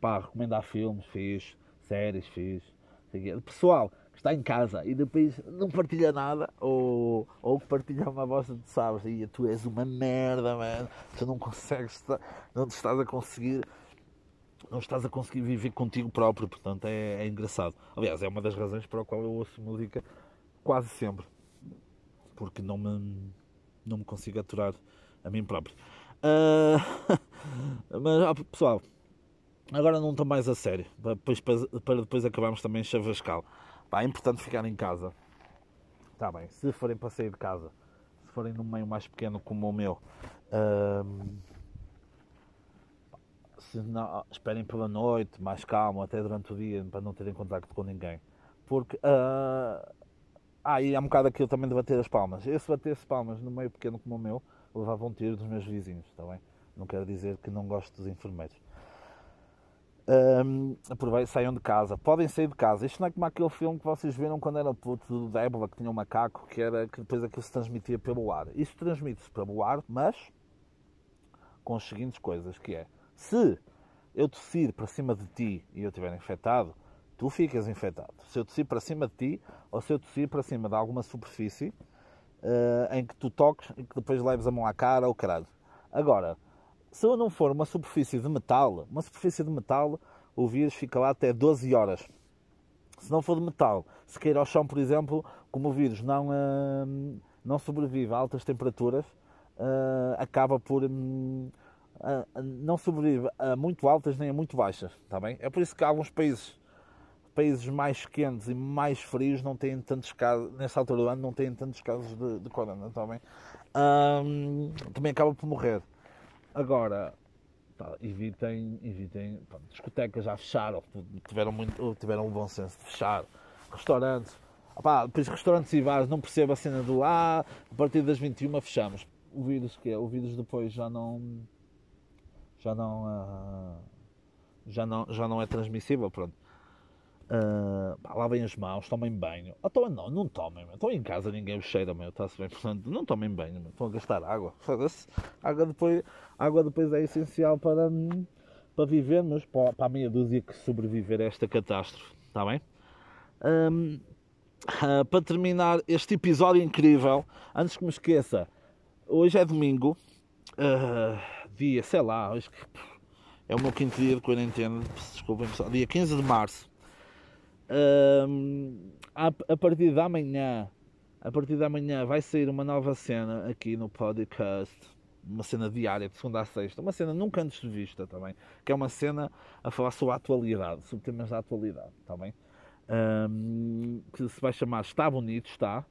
[SPEAKER 1] Pá, recomendar filmes, fiz, séries, fiz. Pessoal que está em casa e depois não partilha nada, ou, ou que partilha uma bosta de sabes, e tu és uma merda, mano, tu não consegues, não te estás a conseguir não estás a conseguir viver contigo próprio, portanto é, é, engraçado. Aliás, é uma das razões para a qual eu ouço música quase sempre, porque não me, não me consigo aturar a mim próprio. Uh, mas, ah, pessoal, agora não estou mais a sério, para depois, para depois acabarmos também chavascal. Pá, é importante ficar em casa. Está bem, se forem para sair de casa, se forem num meio mais pequeno como o meu. Uh, se não, esperem pela noite, mais calmo, até durante o dia, para não terem contacto com ninguém. Porque. Uh, ah, e há um bocado aquilo também de bater as palmas. Bater as palmas no meio pequeno como o meu, levava um tiro dos meus vizinhos, está bem? Não quero dizer que não gosto dos enfermeiros. Um, aproveitem, saiam de casa. Podem sair de casa. Isto não é como aquele filme que vocês viram quando era puto do Débora, que tinha um macaco, que era que depois aquilo se transmitia pelo ar. Isto transmite-se pelo ar, mas com as seguintes coisas, que é se eu tossir para cima de ti e eu estiver infectado, tu ficas infectado. Se eu tossir para cima de ti ou se eu tossir para cima de alguma superfície uh, em que tu toques e que depois leves a mão à cara ou caralho. Agora, se eu não for uma superfície de metal, uma superfície de metal, o vírus fica lá até 12 horas. se não for de metal, se cair ao chão, por exemplo, como o vírus não, uh, não sobrevive a altas temperaturas, uh, acaba por. Um, uh, não sobrevive a muito altas nem a muito baixas, está bem? É por isso que alguns países, países mais quentes e mais frios, não têm tantos casos, nesta altura do ano, não têm tantos casos de, de corona, está bem? também acaba por morrer. Agora, Tá, evitem, evitem pá, discotecas já fecharam, tiveram, muito, tiveram um bom senso de fechar, restaurantes, opá, depois restaurantes e bares, não percebo a cena do ah, a partir das 21 fechamos. O vírus que é? O vírus depois já não já não uh, já não já não é transmissível, pronto. Uh, pá, lavem as mãos, tomem banho. Ah, não, não tomem, estão em casa, ninguém vos cheira, meu, está-se bem, portanto, não tomem banho, meu. estão a gastar água. Água depois, água depois é essencial para, para vivermos, para, para a meia dúzia que sobreviver a esta catástrofe, está bem? Um, uh, para terminar este episódio incrível, antes que me esqueça, hoje é domingo, uh, dia, sei lá, hoje é o meu quinto dia de quarentena, desculpem pessoal, dia 15 de março. A, a partir da manhã, a partir da manhã vai sair uma nova cena aqui no podcast, uma cena diária, de segunda a sexta, uma cena nunca antes vista também, que é uma cena a falar sobre a atualidade, sobre temas da atualidade, também, um, que se vai chamar Está Bonito, está.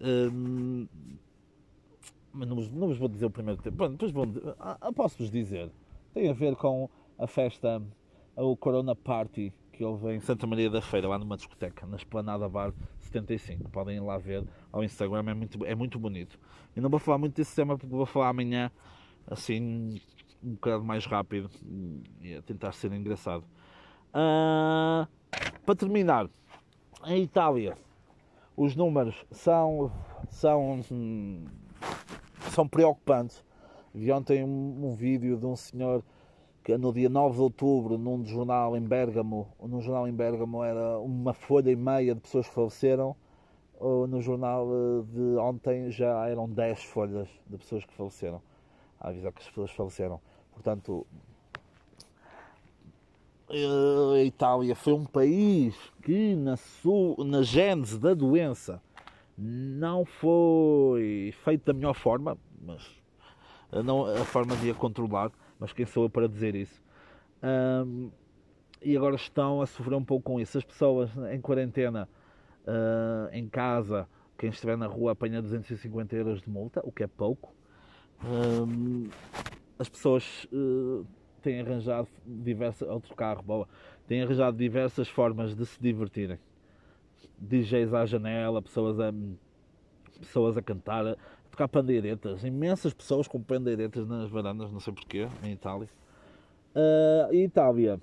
[SPEAKER 1] Um, mas não vos, não vos, vou dizer o primeiro tempo. Bom, depois vou, ah, posso-vos dizer. Tem a ver com a festa, o Corona Party que houve em Santa Maria da Feira, lá numa discoteca, na Esplanada Bar 75. Podem ir lá ver ao Instagram, é muito, é muito bonito. E não vou falar muito desse tema porque vou falar amanhã, assim, um bocado mais rápido e a tentar ser engraçado. Uh, para terminar, em Itália, os números são, são, são preocupantes. Vi ontem um, um vídeo de um senhor que no dia 9 de outubro, num jornal em Bergamo, num jornal em Bergamo era uma folha e meia de pessoas que faleceram, no jornal eh, de ontem já eram 10 folhas de pessoas que faleceram, a avisar que as pessoas faleceram. Portanto, eh, a Itália foi um país que na, sua, na gênese da doença não foi feito da melhor forma, mas não a forma de a controlar mas quem sou eu para dizer isso? Um, e agora estão a sofrer um pouco com isso. As pessoas em quarentena, uh, em casa, quem estiver na rua apanha 250 euros de multa, o que é pouco. Um, as pessoas uh, têm arranjado diversas. Outro carro, boa. Têm arranjado diversas formas de se divertirem. DJs à janela, pessoas a, pessoas a cantar, tocar pandeiretas, imensas pessoas com pandeiretas nas varandas, não sei porquê, em Itália. Uh, e Itália.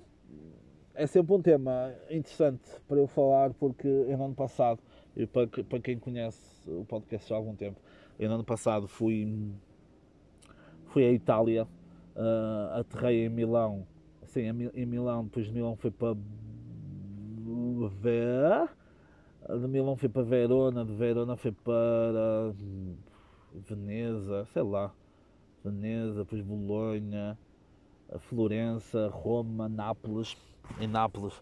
[SPEAKER 1] É sempre um tema interessante para eu falar, porque no ano passado, e para, para quem conhece o podcast há algum tempo, no ano passado fui, fui à Itália, uh, aterrei em Milão, sim, em Milão, depois de Milão fui para ver de Milão fui para Verona, de Verona fui para Veneza, sei lá, Veneza, depois Bolonha, Florença, Roma, Nápoles, em Nápoles.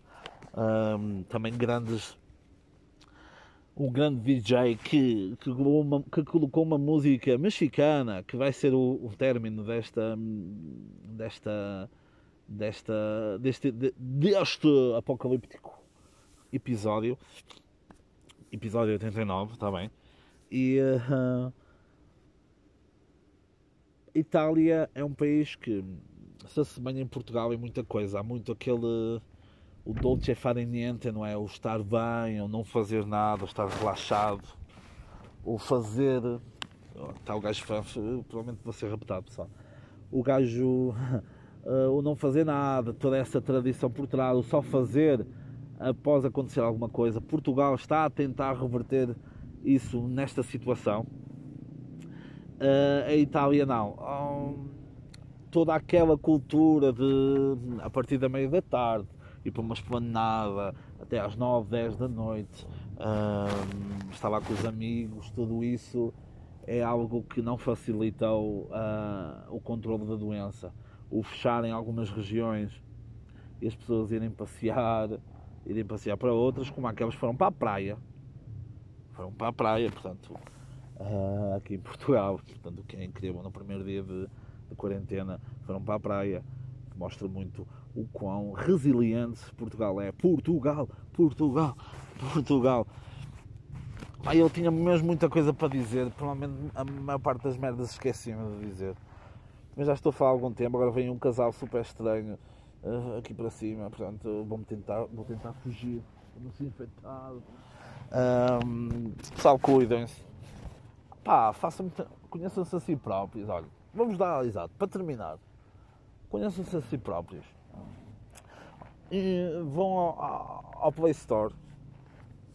[SPEAKER 1] Um, também grandes um grande DJ que, que, que colocou uma música mexicana que vai ser o, o término desta desta desta deste, deste apocalíptico episódio episódio 89, está bem e uh, Itália é um país que se assemelha em Portugal em muita coisa. Há muito aquele o dolce fare niente, não é? O estar bem, ou não fazer nada, ou estar relaxado, ou fazer. Está o gajo, provavelmente vou ser raptado, pessoal. O gajo, uh, o não fazer nada, toda essa tradição por trás, o só fazer após acontecer alguma coisa. Portugal está a tentar reverter isso nesta situação Uh, a Itália não. Um, toda aquela cultura de a partir da meia da tarde ir para uma esplanada até às 9, 10 da noite, um, estar lá com os amigos, tudo isso é algo que não facilitou uh, o controle da doença. O fechar em algumas regiões e as pessoas irem passear irem passear para outras, como aquelas que foram para a praia. Foram para a praia, portanto, uh, aqui em Portugal. Portanto, que é incrível, no primeiro dia de, de quarentena, foram para a praia. Mostra muito o quão resiliente Portugal é. Portugal, Portugal, Portugal. Pá, eu tinha mesmo muita coisa para dizer, provavelmente a maior parte das merdas esqueci-me de dizer. Mas já estou a falar há algum tempo, agora vem um casal super estranho uh, aqui para cima, portanto vou tentar, vou tentar fugir, não ser infectado. Um, pessoal, cuidem-se. Pá, façam conheçam-se a si próprios, olha, vamos dar, exato, para terminar, conheçam-se a si próprios. E vão ao, ao Play Store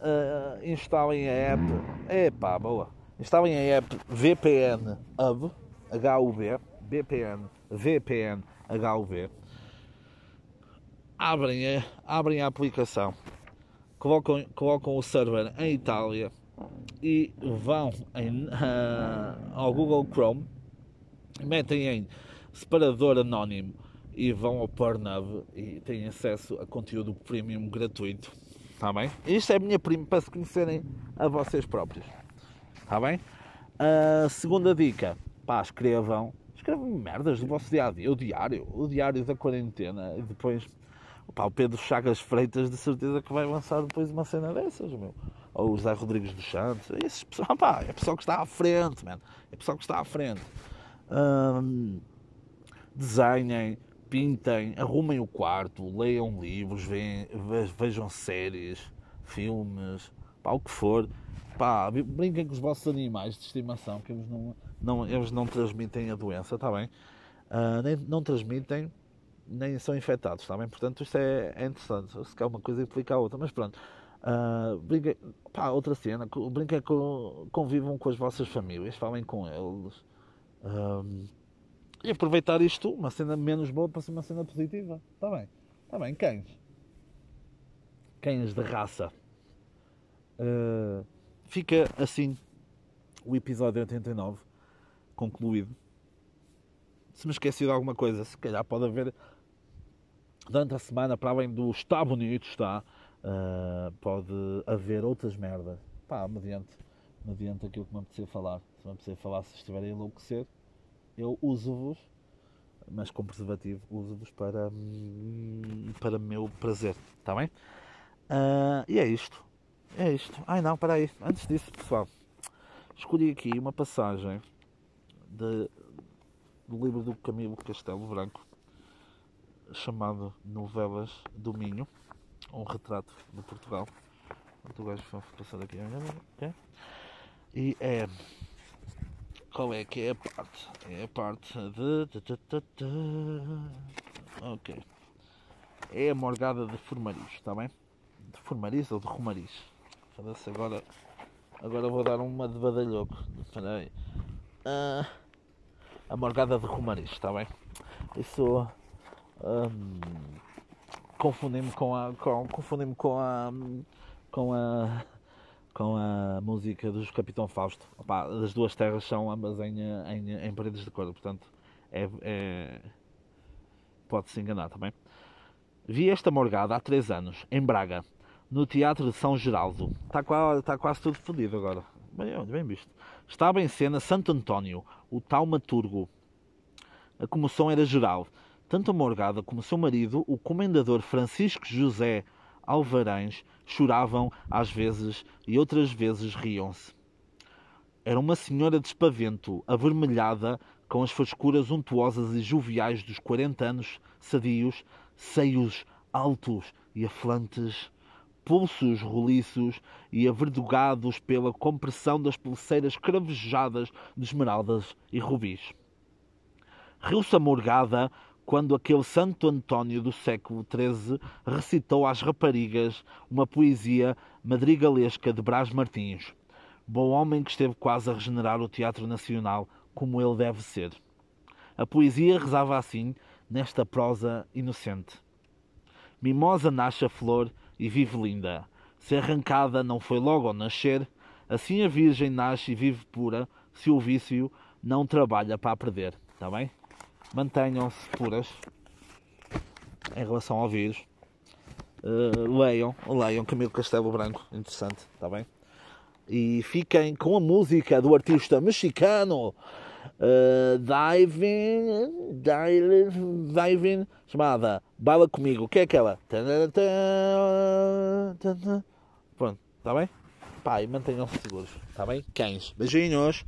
[SPEAKER 1] uh, instalem a app. Epá, boa. Instalem a app VPN Hub, HUB, VPN, VPN HUB. Abrem a, abrem a aplicação, colocam, colocam o server em Itália e vão em, uh, ao Google Chrome, metem em separador anónimo e vão ao Pornhub e têm acesso a conteúdo premium gratuito. Está bem? Isto é a minha prima para se conhecerem a vocês próprios. Está bem? A segunda dica, pá, escrevam, escrevam merdas do vosso dia a dia, o diário, o diário da quarentena. E depois pá, o Pedro Chagas Freitas de certeza que vai lançar depois uma cena dessas, meu. Ou o José Rodrigues dos Santos, esses pá, é pessoal que está à frente, man. É pessoal que está à frente. Hum, desenhem, pintem, arrumem o quarto, leiam livros, vejam séries, filmes, pá, o que for. Pá, brinquem com os vossos animais de estimação, que eles não, não, eles não transmitem a doença, está bem? Uh, nem, não transmitem, nem são infectados, está bem? Portanto, isto é, é interessante. Se quer uma coisa, implica a outra, mas pronto. Uh, brinquem, pá, outra cena, brinquem com, convivam com as vossas famílias, falem com eles. Uh, e aproveitar isto, uma cena menos boa para ser uma cena positiva. Está bem. Está bem, cães. Cães de raça. Uh, fica assim o episódio 89 concluído. Se me esqueci de alguma coisa, se calhar pode haver durante a semana, para além do está bonito, está, uh, pode haver outras merdas. Pá, mediante, mediante aquilo que me apetecer falar. Se me apetecer falar, se estiverem a enlouquecer, eu uso-vos, mas com preservativo, uso-vos para, para meu prazer, está bem? Uh, e é isto. É isto. Ai não, para aí. Antes disso, pessoal, escolhi aqui uma passagem de, do livro do Camilo Castelo Branco chamado Novelas do Minho, um retrato de Portugal. O gajo foi passar aqui. E é qual é que é a parte? É a parte de. Ok. É a morgada de formariz, está bem? De formariz ou de romariz? Agora. Agora vou dar uma de badalhoco. Uh, a morgada de romariz, está bem? Isso. Um, confundi-me com a. Com, confundi-me com a. Com a com a música dos Capitão Fausto. Opa, as duas terras são ambas em, em, em paredes de cor, portanto é, é... pode-se enganar também. Vi esta morgada há 3 anos, em Braga, no Teatro de São Geraldo. Está quase, está quase tudo fodido agora. Bem, bem visto. Estava em cena Santo António, o taumaturgo. A comoção era geral. Tanto a morgada como seu marido, o comendador Francisco José alvarães choravam às vezes e outras vezes riam-se. Era uma senhora de espavento, avermelhada, com as frescuras untuosas e joviais dos quarenta anos sadios, seios altos e aflantes, pulsos roliços e averdugados pela compressão das pulseiras cravejadas de esmeraldas e rubis. Riu-se amorgada quando aquele Santo António do século XIII recitou às raparigas uma poesia madrigalesca de Brás Martins. Bom homem que esteve quase a regenerar o Teatro Nacional como ele deve ser. A poesia rezava assim, nesta prosa inocente. Mimosa nasce a flor e vive linda. Se arrancada não foi logo ao nascer, assim a Virgem nasce e vive pura, se o vício não trabalha para a perder. Está bem? Mantenham-se puras em relação ao vírus. Uh, leiam, leiam Camilo Castelo Branco, interessante, está bem? E fiquem com a música do artista mexicano uh, Diving, Diving, Diving, chamada Baila Comigo, que é aquela? Pronto, está bem? E mantenham-se seguros, está bem? Cães, beijinhos!